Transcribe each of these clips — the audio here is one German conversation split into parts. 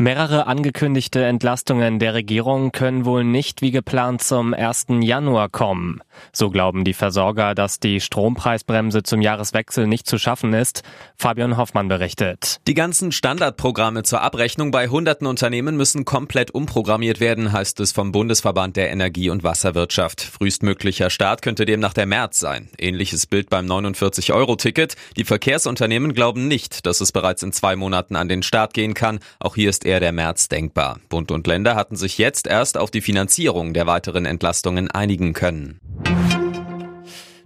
Mehrere angekündigte Entlastungen der Regierung können wohl nicht wie geplant zum 1. Januar kommen. So glauben die Versorger, dass die Strompreisbremse zum Jahreswechsel nicht zu schaffen ist. Fabian Hoffmann berichtet. Die ganzen Standardprogramme zur Abrechnung bei hunderten Unternehmen müssen komplett umprogrammiert werden, heißt es vom Bundesverband der Energie- und Wasserwirtschaft. Frühestmöglicher Start könnte demnach der März sein. Ähnliches Bild beim 49-Euro-Ticket. Die Verkehrsunternehmen glauben nicht, dass es bereits in zwei Monaten an den Start gehen kann. Auch hier ist eher der März denkbar. Bund und Länder hatten sich jetzt erst auf die Finanzierung der weiteren Entlastungen einigen können.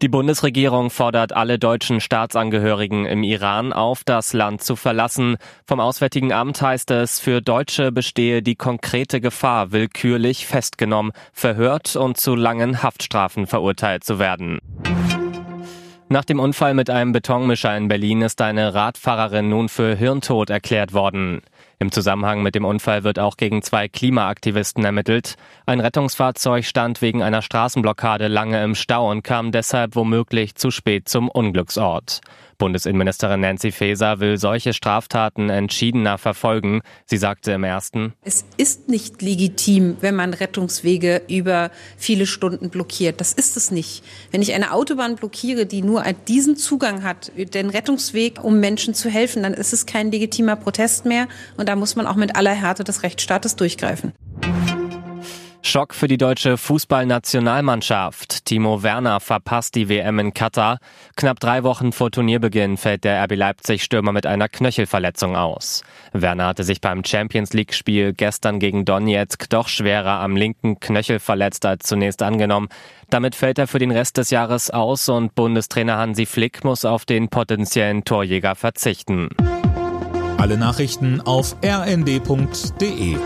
Die Bundesregierung fordert alle deutschen Staatsangehörigen im Iran auf, das Land zu verlassen. Vom Auswärtigen Amt heißt es, für Deutsche bestehe die konkrete Gefahr, willkürlich festgenommen, verhört und zu langen Haftstrafen verurteilt zu werden. Nach dem Unfall mit einem Betonmischer in Berlin ist eine Radfahrerin nun für Hirntod erklärt worden. Im Zusammenhang mit dem Unfall wird auch gegen zwei Klimaaktivisten ermittelt. Ein Rettungsfahrzeug stand wegen einer Straßenblockade lange im Stau und kam deshalb womöglich zu spät zum Unglücksort. Bundesinnenministerin Nancy Faeser will solche Straftaten entschiedener verfolgen. Sie sagte im ersten, Es ist nicht legitim, wenn man Rettungswege über viele Stunden blockiert. Das ist es nicht. Wenn ich eine Autobahn blockiere, die nur diesen Zugang hat, den Rettungsweg, um Menschen zu helfen, dann ist es kein legitimer Protest mehr. Und da muss man auch mit aller Härte des Rechtsstaates durchgreifen. Schock für die deutsche Fußballnationalmannschaft. Timo Werner verpasst die WM in Katar. Knapp drei Wochen vor Turnierbeginn fällt der RB Leipzig-Stürmer mit einer Knöchelverletzung aus. Werner hatte sich beim Champions League-Spiel gestern gegen Donetsk doch schwerer am linken Knöchel verletzt als zunächst angenommen. Damit fällt er für den Rest des Jahres aus und Bundestrainer Hansi Flick muss auf den potenziellen Torjäger verzichten. Alle Nachrichten auf rnd.de